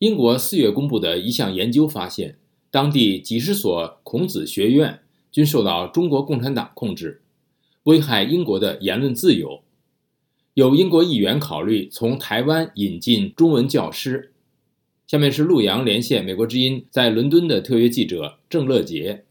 英国四月公布的一项研究发现，当地几十所孔子学院均受到中国共产党控制，危害英国的言论自由。有英国议员考虑从台湾引进中文教师。下面是陆洋连线美国之音在伦敦的特约记者郑乐杰。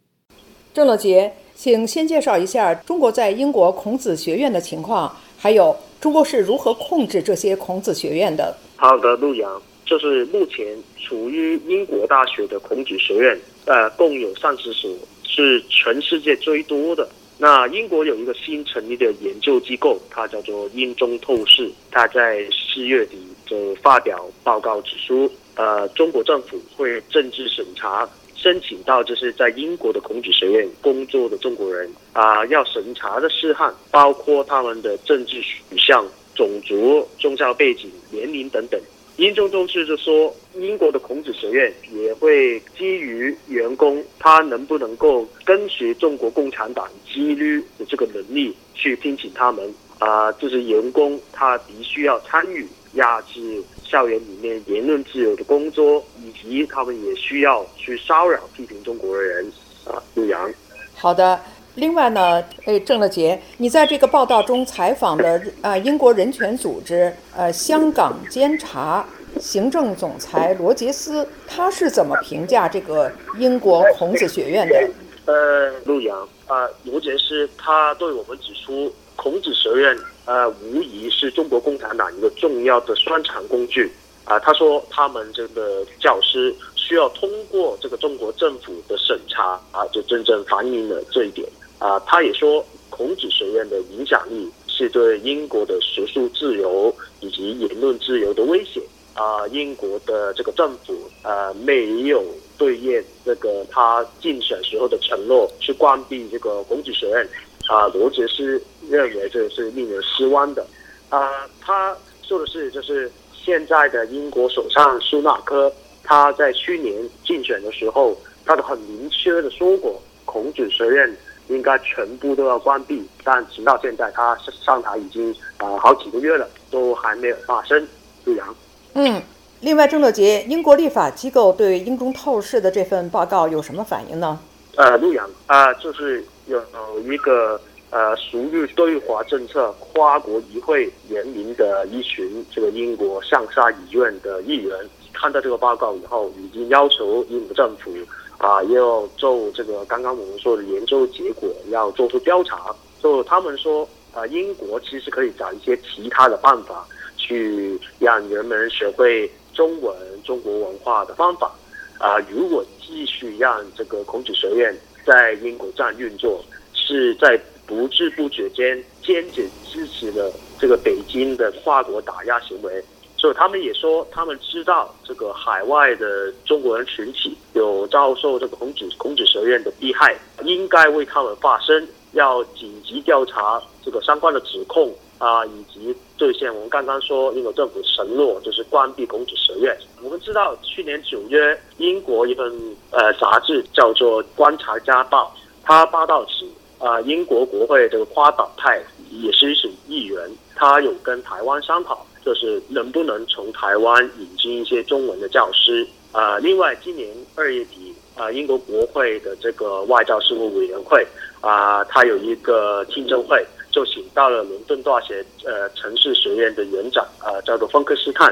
郑乐杰，请先介绍一下中国在英国孔子学院的情况，还有中国是如何控制这些孔子学院的。好的，陆洋。就是目前处于英国大学的孔子学院，呃，共有三十所，是全世界最多的。那英国有一个新成立的研究机构，它叫做英中透视，它在四月底就发表报告指出，呃，中国政府会政治审查申请到就是在英国的孔子学院工作的中国人啊，要审查的事项包括他们的政治取向、种族、宗教背景、年龄等等。英中都是就说，英国的孔子学院也会基于员工他能不能够跟随中国共产党纪律的这个能力去聘请他们啊，就是员工他必须要参与压制校园里面言论自由的工作，以及他们也需要去骚扰批评中国的人啊。陆阳，好的。另外呢，哎，郑乐杰，你在这个报道中采访的啊，英国人权组织呃，香港监察行政总裁罗杰斯，他是怎么评价这个英国孔子学院的？呃，陆阳啊，罗杰斯他对我们指出，孔子学院呃，无疑是中国共产党一个重要的宣传工具啊。他说，他们这个教师需要通过这个中国政府的审查啊，就真正反映了这一点。啊，他也说，孔子学院的影响力是对英国的学术自由以及言论自由的威胁。啊，英国的这个政府呃没有兑现这个他竞选时候的承诺，去关闭这个孔子学院。啊，罗杰斯认为这是令人失望的。啊，他说的是，就是现在的英国首相苏纳克，他在去年竞选的时候，他都很明确的说过，孔子学院。应该全部都要关闭，但直到现在，他上台已经啊好几个月了，都还没有发生。陆阳，嗯，另外，郑乐杰，英国立法机构对英中透视的这份报告有什么反应呢？呃，陆阳啊，就是有一个呃属于对华政策跨国议会联名的一群这个英国上下议院的议员，看到这个报告以后，已经要求英国政府。啊，要做这个刚刚我们说的研究结果，要做出调查。就他们说，啊，英国其实可以找一些其他的办法，去让人们学会中文、中国文化的方法。啊，如果继续让这个孔子学院在英国站运作，是在不知不觉间坚决支持了这个北京的跨国打压行为。所以他们也说，他们知道这个海外的中国人群体有遭受这个孔子孔子学院的迫害，应该为他们发声，要紧急调查这个相关的指控啊，以及兑现我们刚刚说英国政府承诺，就是关闭孔子学院。我们知道，去年九月，英国一份呃杂志叫做《观察家报》，他报道指啊，英国国会这个夸党派也是一种议员，他有跟台湾商讨。就是能不能从台湾引进一些中文的教师啊？另外，今年二月底啊，英国国会的这个外交事务委员会啊，它有一个听证会，就请到了伦敦大学呃城市学院的园长啊，叫做芬克斯坦，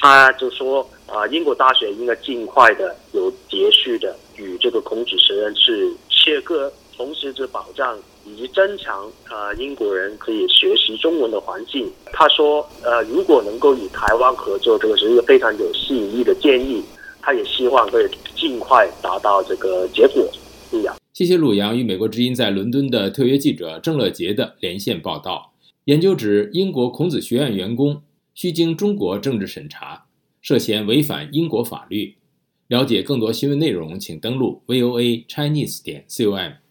他就说啊，英国大学应该尽快的有秩序的与这个孔子学院是切割，同时是保障。以及增强啊英国人可以学习中文的环境。他说，呃，如果能够与台湾合作，这个是一个非常有吸引力的建议。他也希望可以尽快达到这个结果。陆阳，谢谢鲁阳与美国之音在伦敦的特约记者郑乐杰的连线报道。研究指，英国孔子学院员工需经中国政治审查，涉嫌违反英国法律。了解更多新闻内容，请登录 VOA Chinese 点 com。